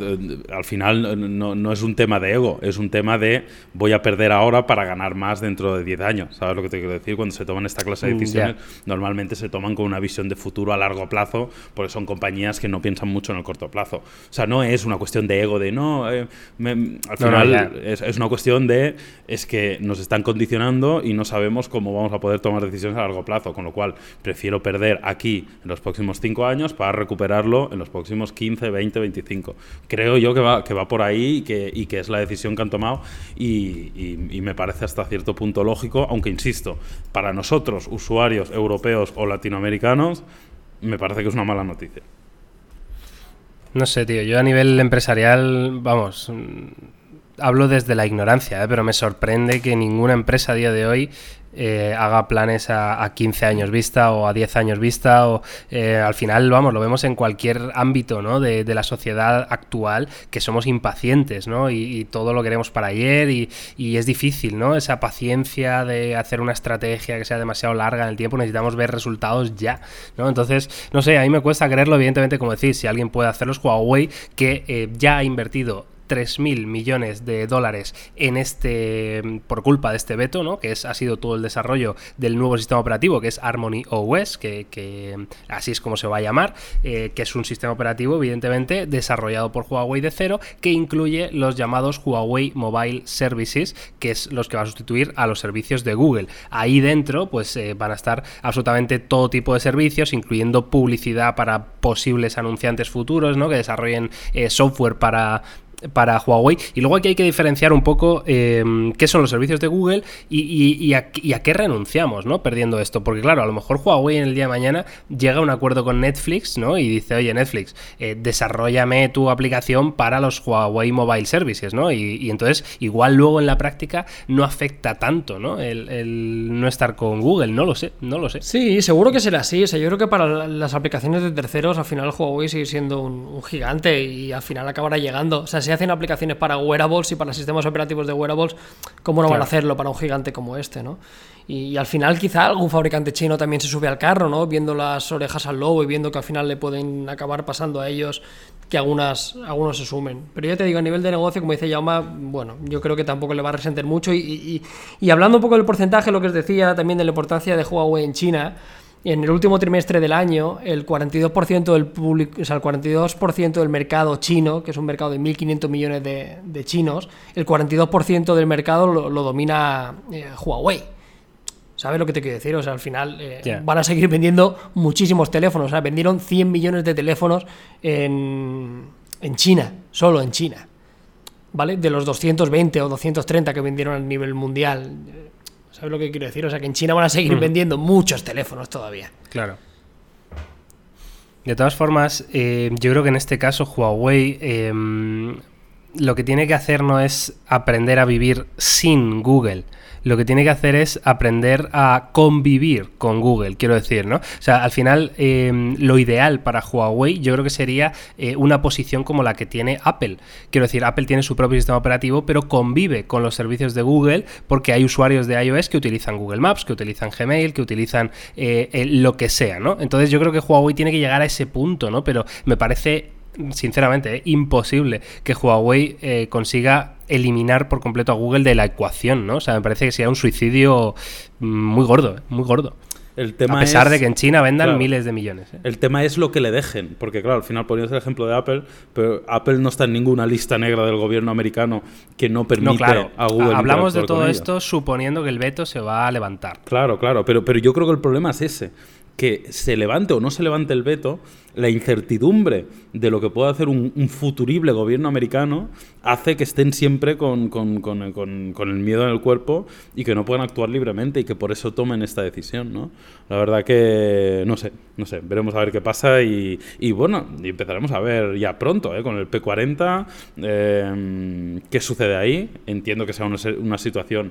al final no, no, es un tema de ego, es un tema de voy a perder ahora para ganar más dentro de 10 años. ¿Sabes lo que te quiero decir? Cuando se toman esta clase de mm, decisiones, normalmente se toman con una visión de futuro a largo plazo, porque son compañías que no piensan mucho en el corto plazo. O sea, no es una cuestión de ego, de no, eh, al final Claro. es, es una cuestión de es que nos están condicionando y no sabemos cómo vamos a poder tomar decisiones a largo plazo, con lo cual prefiero perder aquí en los próximos 5 años para recuperarlo en los próximos 15, 20, 25. Creo yo que va, que va por ahí y que, y que es la decisión que han tomado y, y- y me parece hasta cierto punto lógico, aunque insisto, para nosotros, usuarios europeos o latinoamericanos, me parece que es una mala noticia. No sé, tío, yo a nivel empresarial, vamos, hablo desde la ignorancia, ¿eh? pero me sorprende que ninguna empresa a día de hoy eh, haga planes a, a 15 años vista o a 10 años vista. O, eh, al final, vamos, lo vemos en cualquier ámbito ¿no? de, la sociedad actual, que somos impacientes, ¿no? Y, todo lo queremos para ayer y, es difícil, ¿no? Esa paciencia de hacer una estrategia que sea demasiado larga en el tiempo, necesitamos ver resultados ya, ¿no? Entonces, no sé, a mí me cuesta creerlo, evidentemente, como decís, si alguien puede hacerlo es Huawei, que eh, ya ha invertido 3.000 millones de dólares en este por culpa de este veto, ¿no? que es, ha sido todo el desarrollo del nuevo sistema operativo, que es Harmony OS, que, así es como se va a llamar, eh, que es un sistema operativo, evidentemente, desarrollado por Huawei de cero, que incluye los llamados Huawei Mobile Services, que es los que va a sustituir a los servicios de Google. Ahí dentro, pues eh, van a estar absolutamente todo tipo de servicios, incluyendo publicidad para posibles anunciantes futuros, ¿no? Que desarrollen eh, software para para Huawei. Y luego aquí hay que diferenciar un poco eh, qué son los servicios de Google y, a, qué renunciamos, ¿no? Perdiendo esto. Porque claro, a lo mejor Huawei en el día de mañana llega a un acuerdo con Netflix, ¿no? Y dice, oye, Netflix, eh, desarrollame tu aplicación para los Huawei Mobile Services, ¿no? Y, entonces, igual luego en la práctica no afecta tanto, ¿no? El, no estar con Google, no lo sé, no lo sé. Sí, seguro que será así. O sea, yo creo que para la- las aplicaciones de terceros, al final Huawei sigue siendo un, un gigante y al final acabará llegando. O sea, si hacen aplicaciones para wearables y para sistemas operativos de wearables, ¿cómo no van a hacerlo para un gigante como este, no? Y, y al final quizá algún fabricante chino también se sube al carro, ¿no? Viendo las orejas al lobo y viendo que al final le pueden acabar pasando a ellos que algunas, algunos se sumen. Pero ya te digo, a nivel de negocio, como dice Yauma, bueno, yo creo que tampoco le va a resentir mucho. Y, y- y hablando un poco del porcentaje, lo que os decía también de la importancia de Huawei en China, en el último trimestre del año, el 42% del público, o sea, el 42% del mercado chino, que es un mercado de 1.500 millones de, de chinos, el 42% del mercado lo, lo domina eh, Huawei. ¿Sabes lo que te quiero decir? O sea, al final eh, van a seguir vendiendo muchísimos teléfonos. O sea, vendieron 100 millones de teléfonos en, en China, solo en China. ¿Vale? De los 220 o 230 que vendieron a nivel mundial. ¿Sabes lo que quiero decir? O sea, que en China van a seguir vendiendo muchos teléfonos todavía. Claro. De todas formas, eh, yo creo que en este caso Huawei eh, lo que tiene que hacer no es aprender a vivir sin Google. Lo que tiene que hacer es aprender a convivir con Google, quiero decir, ¿no? O sea, al final, eh, lo ideal para Huawei yo creo que sería eh, una posición como la que tiene Apple. Quiero decir, Apple tiene su propio sistema operativo, pero convive con los servicios de Google porque hay usuarios de iOS que utilizan Google Maps, que utilizan Gmail, que utilizan eh, lo que sea, ¿no? Entonces yo creo que Huawei tiene que llegar a ese punto, ¿no? Pero me parece sinceramente, eh, imposible que Huawei consiga eliminar por completo a Google de la ecuación, ¿no? O sea, me parece que sería un suicidio mm, muy gordo, eh, muy gordo. El tema a pesar es- de que en China vendan claro. miles de millones. eh. El tema es lo que le dejen, porque claro, al final ponías el ejemplo de Apple, pero Apple no está en ninguna lista negra del gobierno americano que no permite No, claro. a Google. Hablamos de todo esto suponiendo que el veto se va a levantar. Claro, claro, pero, pero yo creo que el problema es ese, que se levante o no se levante el veto, la incertidumbre de lo que puede hacer un, futurible gobierno americano hace que estén siempre con, con- con- con- el miedo en el cuerpo y que no puedan actuar libremente y que por eso tomen esta decisión, ¿no? La verdad que, no sé, no sé, veremos a ver qué pasa y, y bueno, empezaremos a ver ya pronto, ¿eh? Con el P40, eh, qué sucede ahí, entiendo que sea una, una situación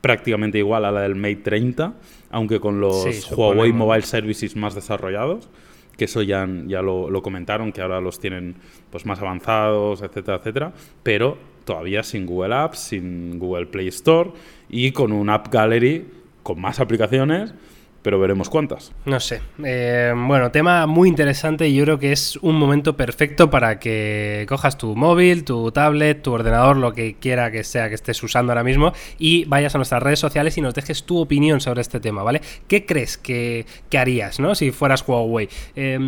prácticamente igual a la del Mate 30, aunque con los Sí, Huawei. Mobile Services más desarrollados, que eso ya, ya lo, lo comentaron, que ahora los tienen pues más avanzados, etcétera, etcétera, pero todavía sin Google Apps, sin Google Play Store y con un App Gallery con más aplicaciones pero veremos cuántas. No sé. Eh, bueno, tema muy interesante y yo creo que es un momento perfecto para que cojas tu móvil, tu tablet, tu ordenador, lo que quiera que sea que estés usando ahora mismo y vayas a nuestras redes sociales y nos dejes tu opinión sobre este tema, ¿vale? ¿Qué crees que, que harías, ¿no? Si fueras Huawei. Eh,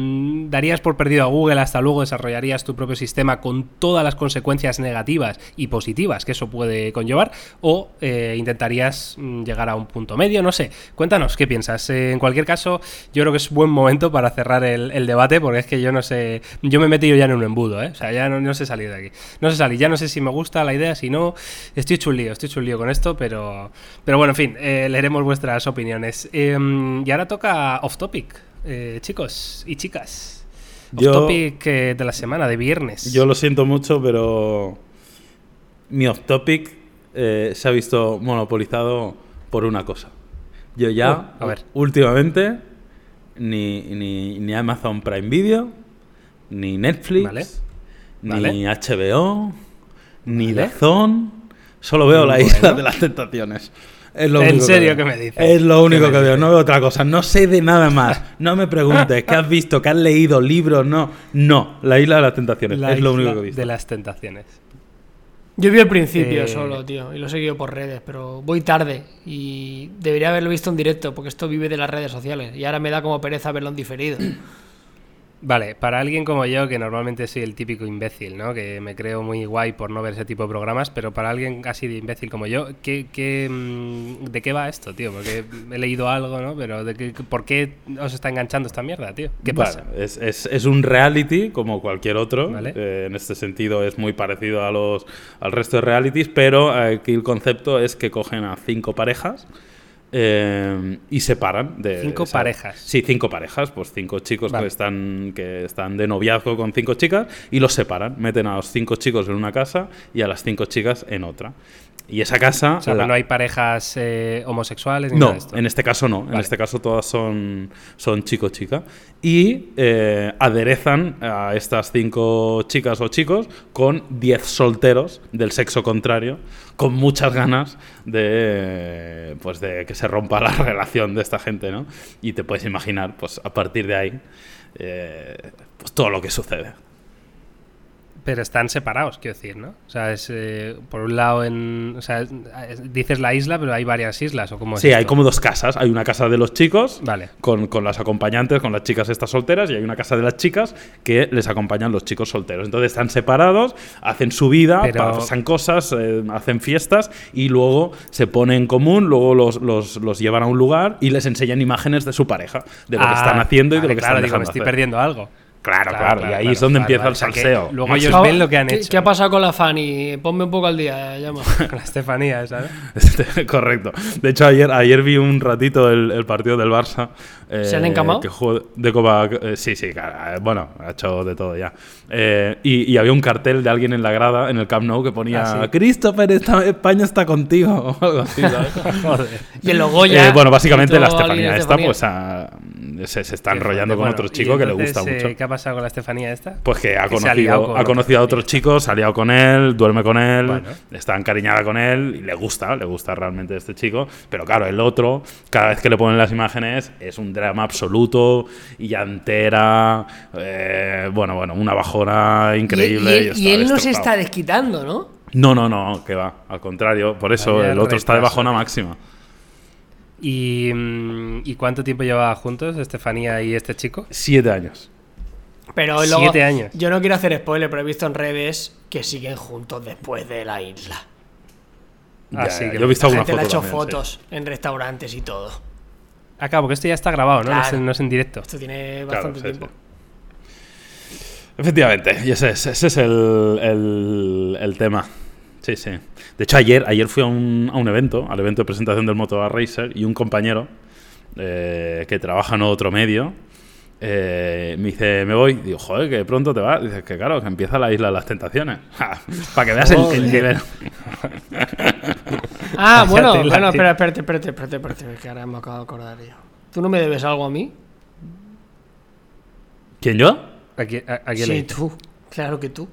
¿Darías por perdido a Google hasta luego desarrollarías tu propio sistema con todas las consecuencias negativas y positivas que eso puede conllevar? ¿O eh, intentarías mm, llegar a un punto medio? No sé. Cuéntanos, ¿qué piensas? Eh, en cualquier caso, yo creo que es buen momento para cerrar el, el debate porque es que yo no sé, yo me he metido ya en un embudo, ¿eh? O sea, ya no, no sé salir de aquí. No sé salir, ya no sé si me gusta la idea, si no, estoy hecho un lío, estoy hecho un lío con esto, pero, pero bueno, en fin, eh, leeremos vuestras opiniones. Em, y ahora toca off topic, eh, chicos y chicas. Off Yo- topic de la semana, de viernes. Yo lo siento mucho, pero mi off topic eh, se ha visto monopolizado por una cosa. Yo ya, Uh, a ver. últimamente, ni, ni, ni Amazon Prime Video, ni Netflix, Vale. ni Vale. HBO, ni Vale. DAZN, solo veo la isla de las tentaciones. Es lo ¿En único serio qué me dices? Es lo ¿Qué único que veo, no veo otra cosa. No sé de nada más. No me preguntes qué has visto, qué has leído, libros, no. No, la isla de las tentaciones. La es lo único que he visto. De las tentaciones. Yo vi el principio Eh, solo, tío, y lo he seguido por redes, pero voy tarde y debería haberlo visto en directo, porque esto vive de las redes sociales y ahora me da como pereza verlo en diferido. Vale, para alguien como yo, que normalmente soy el típico imbécil, ¿no? Que me creo muy guay por no ver ese tipo de programas, pero para alguien así de imbécil como yo, ¿qué, qué, mm, ¿de qué va esto, tío? Porque he leído algo, ¿no? Pero ¿de qué, ¿por qué os está enganchando esta mierda, tío? ¿Qué Vale, pasa? es, es- es un reality como cualquier otro. Vale. Eh, en este sentido es muy parecido a los, al resto de realities, pero aquí el concepto es que cogen a cinco parejas. Eh, y separan de Cinco parejas. Sí, cinco parejas, pues cinco chicos Vale. que están que están de noviazgo con cinco chicas y los separan, meten a los cinco chicos en una casa y a las cinco chicas en otra. Y esa casa O sea, la- no hay parejas eh, homosexuales ni no, nada de esto. en este caso no. En este caso todas son, son chico-chica. Y eh, aderezan a estas cinco chicas o chicos con diez solteros del sexo contrario, con muchas ganas de, pues de que se rompa la (laughs) relación de esta gente, ¿no? Y te puedes imaginar, pues a partir de ahí, eh, pues todo lo que sucede. Pero están separados, quiero decir, ¿no? O sea, es eh, por un lado en. O sea, es- es- dices la isla, pero hay varias islas, ¿o cómo es Sí, hay como dos casas. Hay una casa de los chicos Vale. con, con las acompañantes, con las chicas estas solteras, y hay una casa de las chicas que les acompañan los chicos solteros. Entonces están separados, hacen su vida, Pero- pasan cosas, eh, hacen fiestas y luego se ponen en común, luego los, los- los llevan a un lugar y les enseñan imágenes de su pareja, de lo que Ah, están haciendo y de lo que claro, están digo, me dejando estoy hacer. perdiendo algo. Claro, claro, y ahí es donde empieza el O sea, que salseo. luego ellos ven lo que han ¿Qué, hecho. qué ha pasado con la Fanny? Ponme un poco al día, llama. (laughs) Con la Estefanía, ¿sabes? (laughs) Este, Correcto. De hecho, ayer, ayer vi un ratito el, el partido del Barça. eh, ¿Se han encamado? Que jugó de Copa. eh, sí, sí, claro, eh, bueno, ha hecho de todo ya. Eh, y, y había un cartel de alguien en la grada, en el Camp Nou, que ponía: Ah, sí. Christopher, España está contigo. (laughs) O algo así, ¿sabes? Joder. Y el Logoya. Eh, bueno, básicamente la Estefanía esta, Estefanía. pues ha- se, se está enrollando con otro chico que le gusta eh, mucho. ¿Qué ha pasado con la Estefanía esta? Pues que ha Que conocido, con ha conocido a otro chico, se ha liado con él, duerme con él, Bueno. está encariñada con él y le gusta, le gusta realmente este chico. Pero claro, el otro, cada vez que le ponen las imágenes, es un drama absoluto y llantera. eh, bueno, bueno, una bajona Y, increíble. y- y está él no se está desquitando, ¿no? No, no, no, que va. Al contrario, por eso Vaya el otro está de bajona máxima. ¿Y, mm, ¿Y cuánto tiempo llevaba juntos Estefanía y este chico? Siete años. Pero luego, Siete años. Yo no quiero hacer spoiler, pero he visto en redes que siguen juntos después de la isla. Ah, Ya, sí, ya, que yo he visto La alguna gente le ha foto hecho también, sí. fotos en restaurantes y todo. Acá, porque esto ya está grabado, ¿no? No, es, en- no es en directo. Esto tiene Claro, bastante sí, tiempo. sí. Efectivamente, y ese es, ese es el, el- el tema. Sí, sí. De hecho, ayer, ayer fui a un, a un evento, al evento de presentación del Moto Racer, y un compañero eh, que trabaja en otro medio eh, me dice, me voy. Digo, joder, que pronto te vas. Dice, que claro, que empieza la isla de las tentaciones. (laughs) Para que veas el, el nivel. (laughs) Ah, (laughs) bueno, bueno, espera, espérate, espérate, espérate, espérate, que ahora me acabo de acordar yo. ¿Tú no me debes algo a mí? ¿Quién yo? A quién Sí, le- tú. Claro que tú.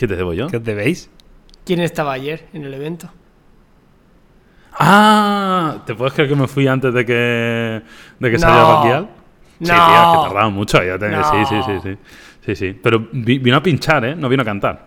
¿Qué te debo yo? ¿Qué os debéis? ¿Quién estaba ayer en el evento? Ah, ¿te puedes creer que me fui antes de que, de que No. saliera Baquial? Sí, No. tío, es que tardaba mucho. Ya te- No. Sí, sí, sí, sí. Sí, sí. Pero vi- vino a pinchar, ¿eh? No vino a cantar.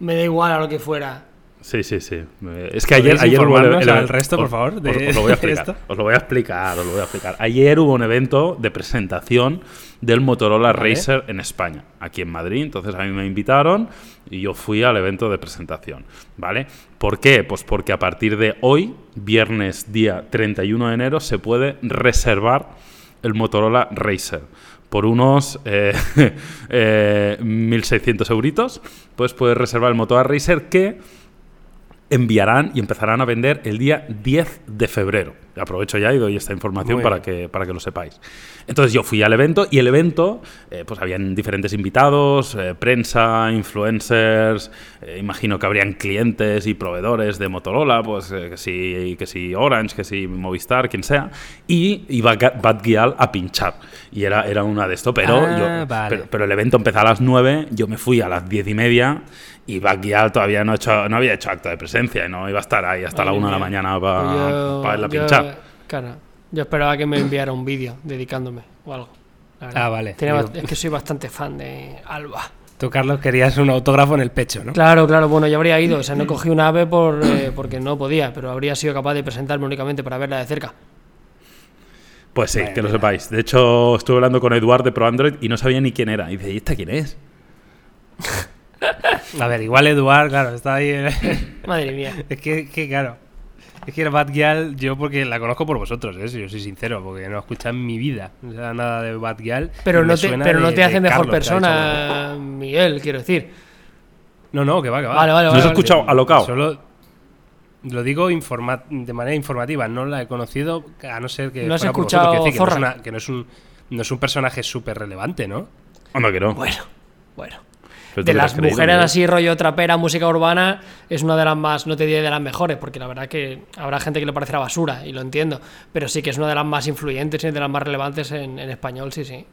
Me da igual a lo que fuera. Sí, sí, sí. Eh, Es que ayer, ¿Podéis ayer hubo el- informarnos el- al resto, por favor, de- os, os lo voy a (laughs) explicar. esto? Os lo voy a explicar, os lo voy a explicar. Ayer hubo un evento de presentación del Motorola Vale. Racer en España, aquí en Madrid. Entonces a mí me invitaron y yo fui al evento de presentación, ¿vale? ¿Por qué? Pues porque a partir de hoy, viernes día 31 de enero, se puede reservar el Motorola Racer. Por unos eh, (laughs) eh, 1.600 euritos, pues puedes reservar el Motorola Racer que enviarán y empezarán a vender el día 10 de febrero. Aprovecho ya y doy esta información para que, para que lo sepáis. Entonces yo fui al evento y el evento, eh, pues habían diferentes invitados, eh, prensa, influencers, eh, imagino que habrían clientes y proveedores de Motorola, pues que si, que si Orange, que si Movistar, quien sea, y iba Bad Gyal a pinchar. Y era, era una de esto, pero, Ah, yo, vale. pero, pero el evento empezó a las 9, yo me fui a las 10 y media y Backyal todavía no, ha hecho, no había hecho acto de presencia y no iba a estar ahí hasta la Madre 1 de la mañana para Pues Yo- verla yo- pinchar. Claro. Yo esperaba que me enviara un vídeo dedicándome o algo. la. Ah, vale. Tenía Digo- bast- es que soy bastante fan de Alba. Tú, Carlos, querías un autógrafo en el pecho, ¿no? Claro, claro, bueno, yo habría ido. O sea, no cogí una ave por, eh, porque no podía, pero habría sido capaz de presentarme únicamente para verla de cerca. Pues sí, Vale, que lo sepáis. De hecho, estuve hablando con Eduard de Pro Android y no sabía ni quién era. Y dice, ¿y esta quién es? A ver, igual Eduard, claro, está ahí. en- Madre mía. es que, que, claro. Es que Bad Gyal, yo porque la conozco por vosotros, ¿eh? si yo soy sincero, porque no he escuchado en mi vida o sea, nada de Bad Gyal. Pero no te, pero no te hace mejor Carlos, persona, Miguel, quiero decir. No, no, que va, que va. Vale, vale, ¿No vale. has vale. escuchado alocao? Solo lo digo informa- de manera informativa, no la he conocido, a no ser que. ¿No has fuera por escuchado vosotros, decir que no es una- que no es un, no es un personaje súper relevante, ¿no? Anda que no. Bueno, bueno. Pero De las mujeres Miguel. así, rollo trapera, música urbana, es una de las más, no te diré de las mejores, porque la verdad que habrá gente que le parecerá basura, y lo entiendo, pero sí que es una de las más influyentes y de las más relevantes en, en español, sí, sí.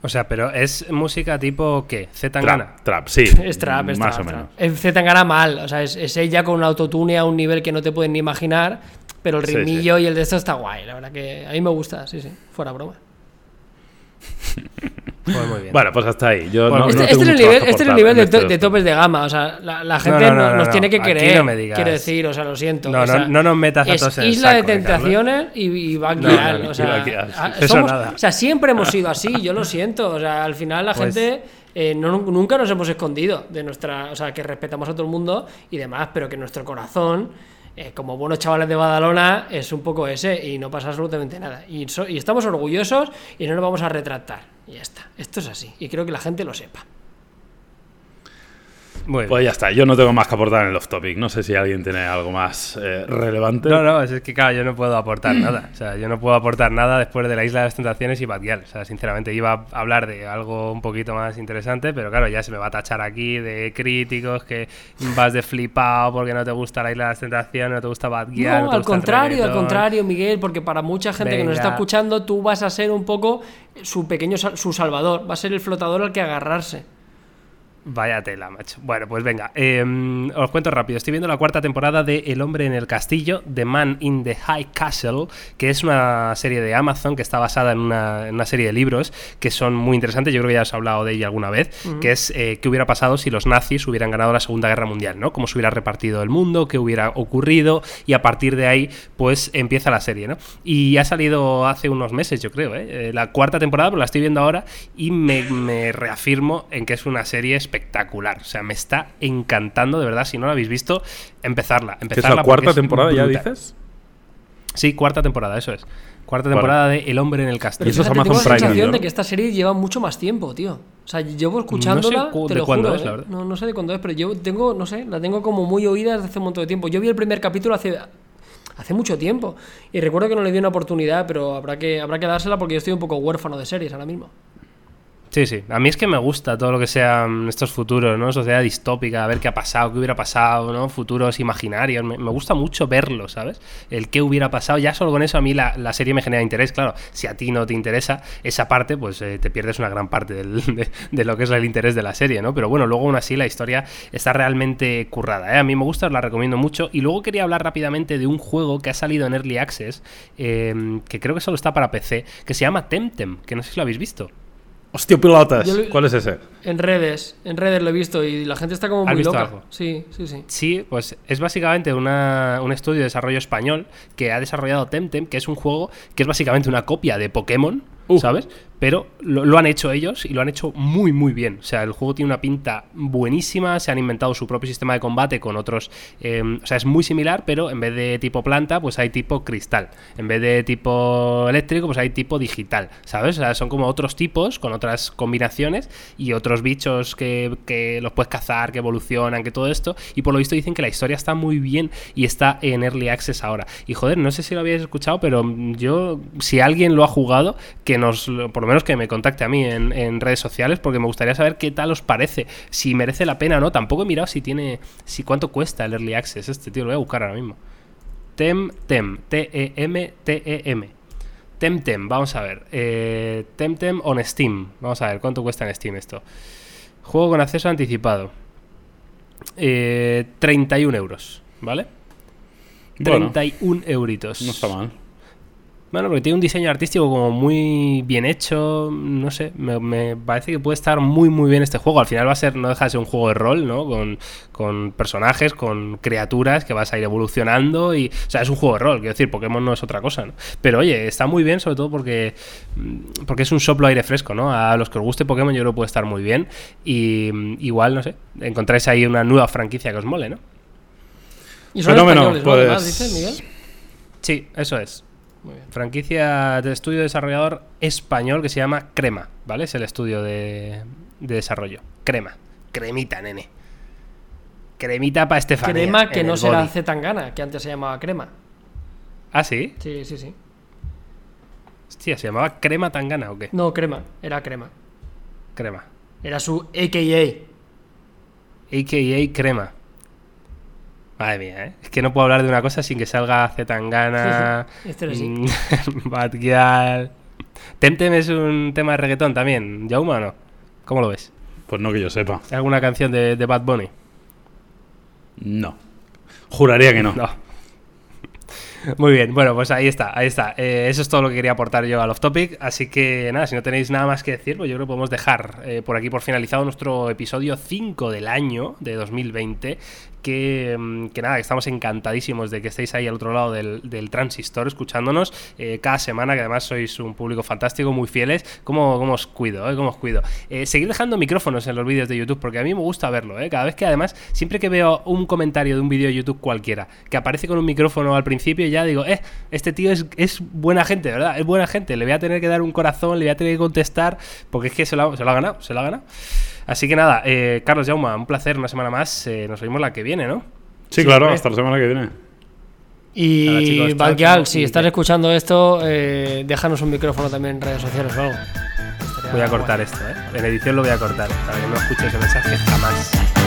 O sea, pero es música tipo ¿qué? Z Tangana. Trap, trap, sí. (laughs) Es trap, es Más trap, o trap. menos. Es Z Tangana mal, o sea, es, es ella con un autotune a un nivel que no te pueden ni imaginar, pero el Sí, ritmillo y el de esto está guay, la verdad que a mí me gusta, sí, sí, fuera broma. (laughs) Pues muy bien. Bueno, pues hasta ahí. Yo Bueno, no, este, no este es el nivel, este es el aportar nivel de, to- de topes de gama. O sea, la, la gente no, no- no, nos no, tiene que digas. Quiero decir, o sea, lo siento. No, o sea, no nos metas a todos en Isla saco, de. Tentaciones y, y no, o sea, a- somos- nada. o sea, siempre hemos sido así, yo lo siento. O sea, al final la Pues- gente eh, no- nunca nos hemos escondido de nuestra. O sea, que respetamos a todo el mundo y demás, pero que nuestro corazón. Eh, como buenos chavales de Badalona, es un poco ese y no pasa absolutamente nada. Y, y estamos orgullosos y no nos vamos a retractar. Y ya está. Esto es así. Y creo que la gente lo sepa. Muy bien. Pues ya está, yo no tengo más que aportar en el off-topic. No sé si alguien tiene algo más eh, relevante. No, no, es que claro, yo no puedo aportar nada. O sea, yo no puedo aportar nada después de la Isla de las Tentaciones y Bad Gyal. O sea, sinceramente iba a hablar de algo un poquito más interesante, pero claro, ya se me va a tachar aquí de críticos que vas de flipado porque no te gusta la Isla de las Tentaciones, no te gusta Bad Gyal. No, te al gusta contrario, al contrario, Miguel, porque para mucha gente que nos está escuchando, tú vas a ser un poco su pequeño sal- su salvador, va a ser el flotador al que agarrarse. Vaya tela, macho. Bueno, pues venga, eh, os cuento rápido. Estoy viendo la cuarta temporada de El hombre en el castillo, The Man in the High Castle, que es una serie de Amazon que está basada en una, en una serie de libros que son muy interesantes. Yo creo que ya os he hablado de ella alguna vez, que es eh, qué hubiera pasado si los nazis hubieran ganado la Segunda Guerra Mundial, ¿no? Cómo se hubiera repartido el mundo, qué hubiera ocurrido, y a partir de ahí, pues empieza la serie, ¿no? Y ha salido hace unos meses, yo creo, ¿eh? Eh, La cuarta temporada, pero la estoy viendo ahora y me, me reafirmo en que es una serie espectacular. O sea, me está encantando, de verdad. Si no la habéis visto, empezarla. ¿Que es empezarla la cuarta es temporada ya dices? Sí, cuarta temporada, eso es. Cuarta Vale. temporada de El hombre en el Pero castillo. eso es Amazon tengo la sensación de ¿no? que esta serie lleva mucho más tiempo, tío. O sea, llevo escuchándola, cu- te de lo cuándo juro, es, la ¿eh? verdad. No, no sé de cuándo es, pero yo tengo, no sé, la tengo como muy oída desde hace un montón de tiempo. Yo vi el primer capítulo hace hace mucho tiempo y recuerdo que no le di una oportunidad, pero habrá que habrá que dársela porque yo estoy un poco huérfano de series ahora mismo. Sí, sí. A mí es que me gusta todo lo que sean estos futuros, ¿no? Sociedad distópica, a ver qué ha pasado, qué hubiera pasado, ¿no? Futuros imaginarios. Me, gusta mucho verlo, ¿sabes? El qué hubiera pasado. Ya solo con eso a mí la, la serie me genera interés. Claro, si a ti no te interesa esa parte, pues eh, te pierdes una gran parte (laughs) de, lo que es el interés de la serie, ¿no? Pero bueno, luego aún así la historia está realmente currada, ¿eh? A mí me gusta, os la recomiendo mucho. Y luego quería hablar rápidamente de un juego que ha salido en Early Access, eh, que creo que solo está para PC, que se llama Temtem, que no sé si lo habéis visto. Hostia, pilotas. Yo lo- ¿Cuál es ese? En redes, en redes lo he visto y la gente está como ¿Has muy visto loca. algo? Sí, sí, sí. Sí, pues es básicamente una- un estudio de desarrollo español que ha desarrollado Temtem, que es un juego que es básicamente una copia de Pokémon, Uh. ¿sabes? Pero lo, han hecho ellos y lo han hecho muy, muy bien. O sea, el juego tiene una pinta buenísima, se han inventado su propio sistema de combate con otros... eh, o sea, es muy similar, pero en vez de tipo planta, pues hay tipo cristal. En vez de tipo eléctrico, pues hay tipo digital, ¿sabes? O sea, son como otros tipos con otras combinaciones y otros bichos que, que los puedes cazar, que evolucionan, que todo esto. Y por lo visto dicen que la historia está muy bien y está en Early Access ahora. Y joder, no sé si lo habéis escuchado, pero yo, si alguien lo ha jugado, que nos, por menos que me contacte a mí en, en redes sociales, porque me gustaría saber qué tal os parece, si merece la pena o no. Tampoco he mirado si tiene, si cuánto cuesta el Early Access este, tío, lo voy a buscar ahora mismo. Temtem, E T-E-M-T-E-M. Temtem, vamos a ver. Eh, Temtem on Steam. Vamos a ver cuánto cuesta en Steam esto. Juego con acceso anticipado. Eh, 31 euros, ¿vale? Bueno. 31 euritos. No está mal. Bueno, porque tiene un diseño artístico como muy bien hecho, no sé, me, me parece que puede estar muy muy bien este juego. Al final va a ser, no deja de ser un juego de rol, ¿no? Con, con personajes, con criaturas que vas a ir evolucionando y... O sea, es un juego de rol, quiero decir, Pokémon no es otra cosa, ¿no? Pero oye, está muy bien, sobre todo porque, mm, porque es un soplo aire fresco, ¿no? A los que os guste Pokémon yo creo que puede estar muy bien y mm, igual, no sé, encontráis ahí una nueva franquicia que os mole, ¿no? Y son Fenómeno, españoles, ¿no? pues- Además, Miguel. Sí, eso es. Muy bien. Franquicia de estudio desarrollador español que se llama Crema, ¿vale? Es el estudio de, de desarrollo. Crema. Cremita, nene. Cremita para Estefanía. Crema que no será. Zetangana, que antes se llamaba Crema. Ah, sí. Sí, sí, sí. Hostia, ¿se llamaba Crema Tangana o qué? No, Crema, era Crema. Crema. Era su AKA. AKA Crema. Madre mía, ¿eh? Es que no puedo hablar de una cosa sin que salga Zetangana. (laughs) Este mm, (laughs) Bad Gyal. Temtem es un tema de reggaetón también. ¿Jauma o no? ¿Cómo lo ves? Pues no que yo sepa. ¿Alguna canción de, de Bad Bunny? No. Juraría que no. No. (laughs) Muy bien, bueno, pues ahí está, ahí está. Eh, eso es todo lo que quería aportar yo al off topic. Así que nada, si no tenéis nada más que decir, pues yo creo que podemos dejar eh, por aquí por finalizado nuestro episodio 5 del año de 2020. Que, mm, que nada, estamos encantadísimos de que estéis ahí al otro lado del, del transistor escuchándonos eh, cada semana, que además sois un público fantástico, muy fieles. ¿Cómo, cómo os cuido? eh? ¿Cómo os cuido? Eh, dejando micrófonos en los vídeos de YouTube, porque a mí me gusta verlo. eh. Cada vez que además, siempre que veo un comentario de un vídeo de YouTube cualquiera que aparece con un micrófono al principio, ya digo, eh, este tío es, es buena gente, ¿verdad? Es buena gente. Le voy a tener que dar un corazón, le voy a tener que contestar, porque es que se se lo ha ganado, se lo ha ganado. Así que nada, eh, Carlos Jauma, un placer una semana más. eh, nos vemos la que viene, ¿no? Sí, claro, hombre. hasta la semana que viene. Y chao. si Y estás escuchando esto, eh, déjanos un micrófono también en redes sociales o algo. Estaría Voy a cortar esto, ¿eh? En edición lo voy a cortar, para que no escuches el mensaje jamás.